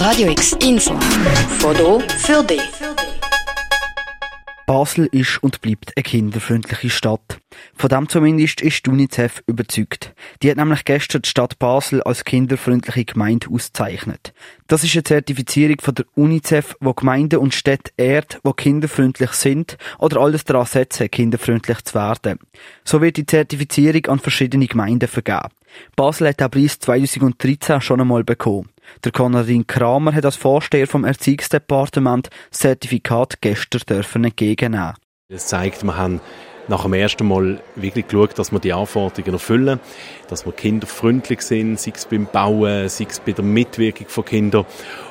Radio X Info. Foto für dich. Basel ist und bleibt eine kinderfreundliche Stadt. Von dem zumindest ist die UNICEF überzeugt. Die hat nämlich gestern die Stadt Basel als kinderfreundliche Gemeinde ausgezeichnet. Das ist eine Zertifizierung von der UNICEF, wo Gemeinden und Städte ehrt, wo kinderfreundlich sind oder alles daran setzen, kinderfreundlich zu werden. So wird die Zertifizierung an verschiedene Gemeinden vergeben. Basel hat den Preis 2013 schon einmal bekommen. Der Konradin Kramer hat als Vorsteher vom Erziehungsdepartement das Zertifikat gestern dürfen entgegennehmen. Das zeigt, wir haben nach dem ersten Mal wirklich geschaut, dass wir die Anforderungen erfüllen, dass wir kinderfreundlich sind, sei es beim Bauen, sei es bei der Mitwirkung von Kindern.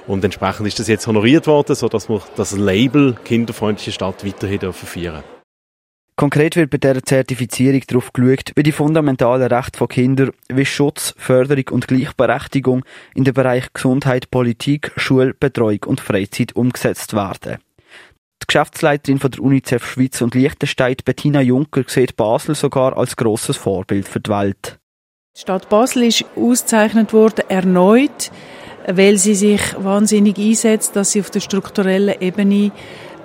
Und entsprechend ist das jetzt honoriert worden, sodass wir das Label kinderfreundliche Stadt weiterhin feiern dürfen. Konkret wird bei dieser Zertifizierung darauf geschaut, wie die fundamentalen Rechte von Kindern wie Schutz, Förderung und Gleichberechtigung in den Bereich Gesundheit, Politik, Schule, Betreuung und Freizeit umgesetzt werden. Die Geschäftsleiterin von der UNICEF Schweiz und Liechtenstein, Bettina Juncker, sieht Basel sogar als grosses Vorbild für die Welt. Die Stadt Basel ist ausgezeichnet worden, erneut, weil sie sich wahnsinnig einsetzt, dass sie auf der strukturellen Ebene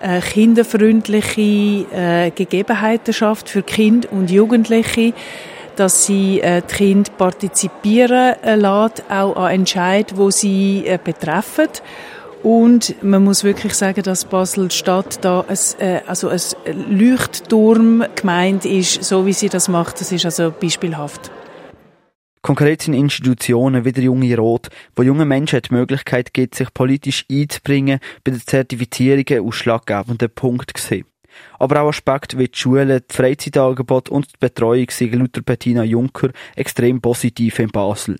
äh, kinderfreundliche äh, Gegebenheiten schafft für Kind und Jugendliche, dass sie äh, die Kinder partizipieren äh, lässt, auch an Entscheid, wo sie äh, betreffen. Und man muss wirklich sagen, dass Basel-Stadt da ein, äh, also ein Leuchtturm gemeint ist, so wie sie das macht. Das ist also beispielhaft. Konkret sind Institutionen wie der Junge Rot, wo junge Menschen die Möglichkeit gibt, sich politisch einzubringen, bei der Zertifizierung ein ausschlaggebender Punkt gesehen. Aber auch Aspekte wie die Schulen, die Freizeitangebot und die Betreuung sind laut Bettina Juncker extrem positiv in Basel.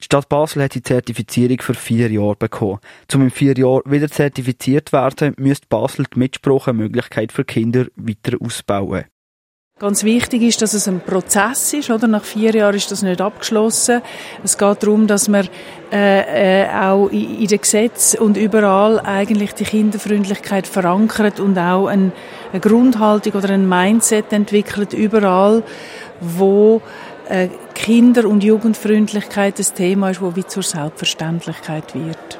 Die Stadt Basel hat die Zertifizierung für vier Jahre bekommen. Um in vier Jahren wieder zertifiziert werden, müsste Basel die Mitsprachemöglichkeit für Kinder weiter ausbauen. Ganz wichtig ist, dass es ein Prozess ist, oder? Nach vier Jahren ist das nicht abgeschlossen. Es geht darum, dass man äh, äh, auch in, in den Gesetzen und überall eigentlich die Kinderfreundlichkeit verankert und auch ein, eine Grundhaltung oder ein Mindset entwickelt überall, wo äh, Kinder- und Jugendfreundlichkeit ein Thema ist, wo wie zur Selbstverständlichkeit wird.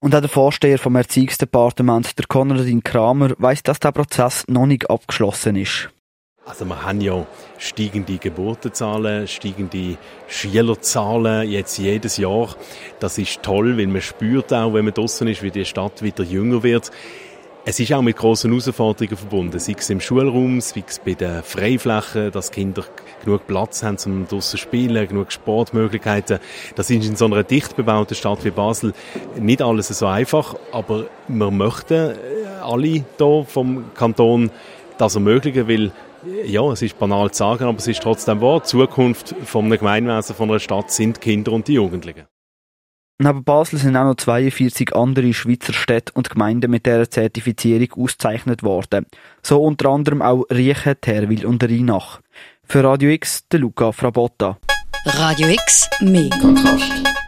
Und auch der Vorsteher vom Erziehungsdepartement, der Konradin Kramer, weiß, dass der Prozess noch nicht abgeschlossen ist. Also wir haben ja steigende Geburtenzahlen, steigende Schülerzahlen jetzt jedes Jahr. Das ist toll, weil man spürt auch, wenn man draußen ist, wie die Stadt wieder jünger wird. Es ist auch mit grossen Herausforderungen verbunden, sei es im Schulraum, sei es bei den Freiflächen, dass Kinder genug Platz haben zum draussen spielen, genug Sportmöglichkeiten. Das ist in so einer dicht bebauten Stadt wie Basel nicht alles so einfach, aber wir möchten alle hier vom Kanton das ermöglichen, weil ja, es ist banal zu sagen, aber es ist trotzdem wahr. Die Zukunft von einem Gemeinwesen, von einer Stadt sind Kinder und die Jugendlichen. Neben Basel sind auch noch 42 andere Schweizer Städte und Gemeinden mit dieser Zertifizierung ausgezeichnet worden. So unter anderem auch Riechen, Terwil und Rheinach. Für Radio X, der Luca Frabotta. Radio X, mehr Kontrast.